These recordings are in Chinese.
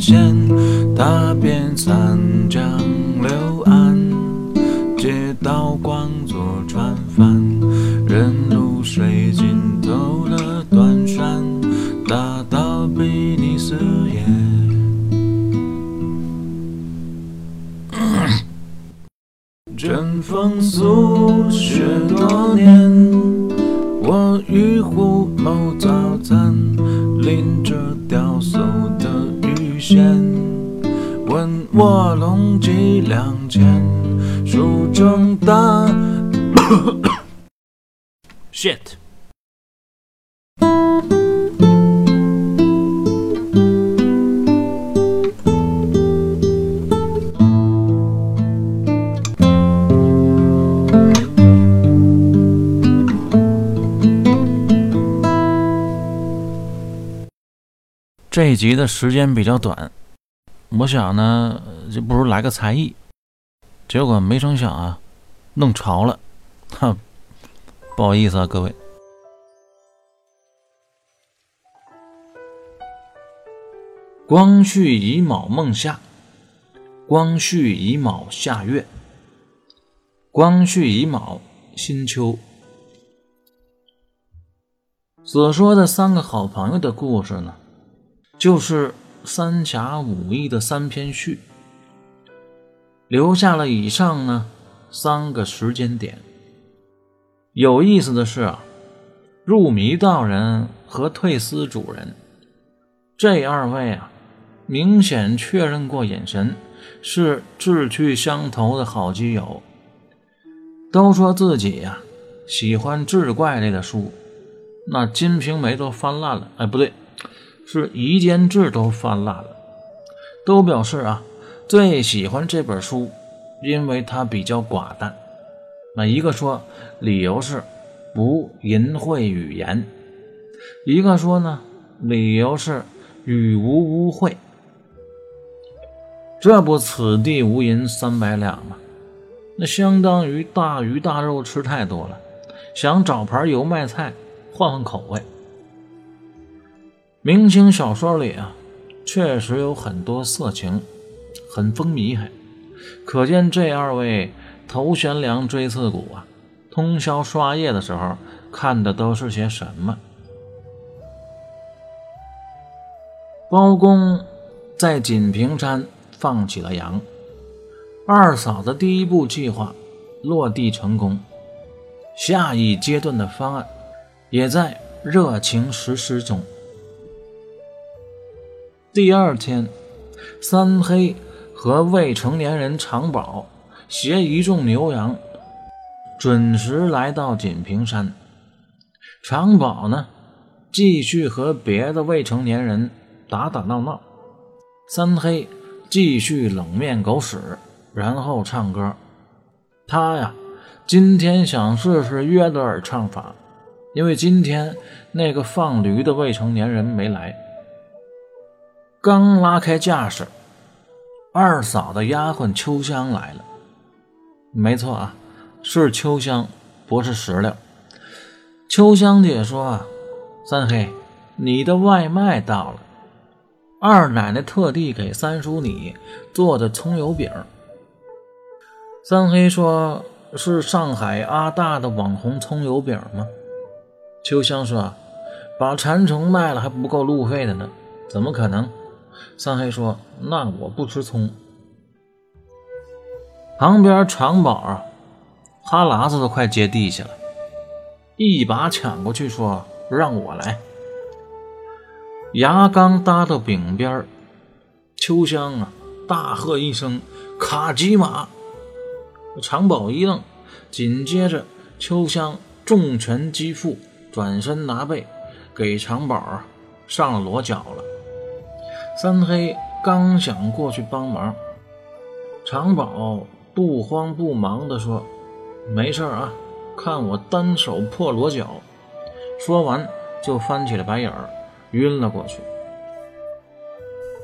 线，踏遍三江六岸，借刀光做船帆，人如水尽头的断山，大到比尼斯耶。春风宿雪多年，我与虎谋早餐，拎着雕塑的问卧龙几两钱，书中大 shit。这一集的时间比较短，我想呢，就不如来个才艺。结果没成想啊，弄潮了，哈，不好意思啊，各位。光绪乙卯孟夏，光绪乙卯夏月，光绪乙卯新秋。所说的三个好朋友的故事呢？就是三侠五义的三篇序，留下了以上呢三个时间点。有意思的是啊，入迷道人和退思主人这二位啊，明显确认过眼神，是志趣相投的好基友，都说自己呀喜欢志怪类的书，那《金瓶梅》都翻烂了，哎，不对。是夷坚志都翻烂了，都表示啊最喜欢这本书，因为它比较寡淡。那一个说理由是不淫秽语言，一个说呢理由是语无污秽。这不此地无银三百两吗？那相当于大鱼大肉吃太多了，想找盘油麦菜换换口味。明清小说里啊，确实有很多色情，很风靡，还可见这二位头悬梁锥刺股啊，通宵刷夜的时候看的都是些什么？包公在锦屏山放起了羊，二嫂的第一步计划落地成功，下一阶段的方案也在热情实施中。第二天，三黑和未成年人常宝携一众牛羊，准时来到锦屏山。常宝呢，继续和别的未成年人打打闹闹；三黑继续冷面狗屎，然后唱歌。他呀，今天想试试约德尔唱法，因为今天那个放驴的未成年人没来。刚拉开架势，二嫂的丫鬟秋香来了。没错啊，是秋香，不是石榴。秋香姐说：“啊，三黑，你的外卖到了，二奶奶特地给三叔你做的葱油饼。”三黑说：“是上海阿大的网红葱油饼吗？”秋香说：“把馋虫卖了还不够路费的呢，怎么可能？”三黑说：“那我不吃葱。”旁边长宝啊，哈喇子都快接地下了，一把抢过去说：“让我来。”牙刚搭到饼边秋香啊大喝一声：“卡吉玛！”长宝一愣，紧接着秋香重拳击腹，转身拿背，给长宝上了裸脚了。三黑刚想过去帮忙，长宝不慌不忙地说：“没事啊，看我单手破裸脚。”说完就翻起了白眼儿，晕了过去。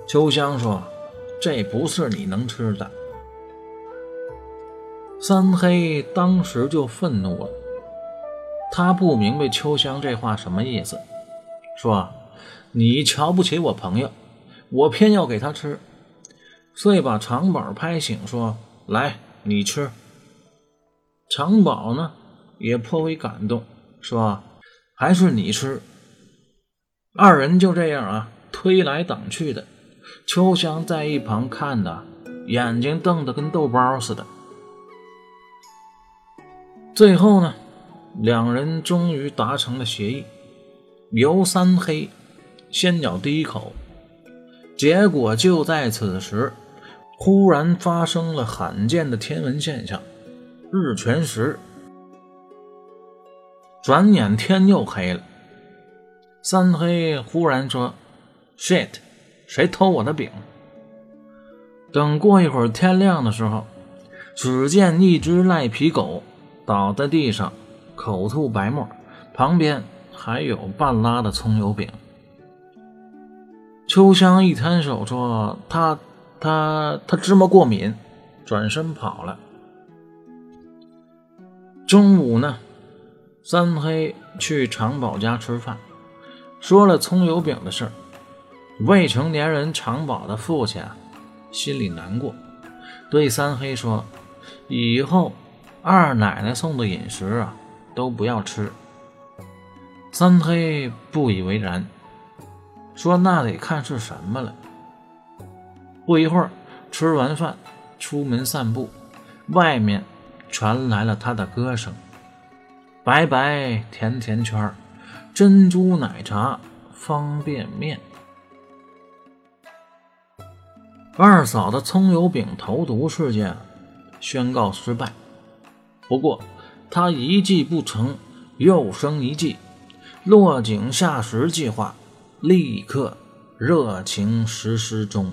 秋香说：“这不是你能吃的，三黑当时就愤怒了，他不明白秋香这话什么意思，说：“你瞧不起我朋友，我偏要给他吃。”所以把长宝拍醒，说：“来，你吃。”长宝呢，也颇为感动，说：“还是你吃。”二人就这样啊，推来挡去的。秋香在一旁看的，眼睛瞪得跟豆包似的。最后呢，两人终于达成了协议，由三黑先咬第一口。结果就在此时，忽然发生了罕见的天文现象：日全食。转眼天又黑了，三黑忽然说：“shit，谁偷我的饼？”等过一会儿天亮的时候，只见一只赖皮狗。倒在地上，口吐白沫，旁边还有半拉的葱油饼。秋香一摊手说：“他、他、他芝麻过敏，转身跑了。”中午呢，三黑去长宝家吃饭，说了葱油饼的事。未成年人长宝的父亲，心里难过，对三黑说：“以后。”二奶奶送的饮食啊，都不要吃。三黑不以为然，说：“那得看是什么了。”不一会儿，吃完饭，出门散步，外面传来了他的歌声：“白白甜甜圈，珍珠奶茶，方便面。”二嫂的葱油饼投毒事件宣告失败。不过，他一计不成，又生一计，落井下石计划立刻热情实施中。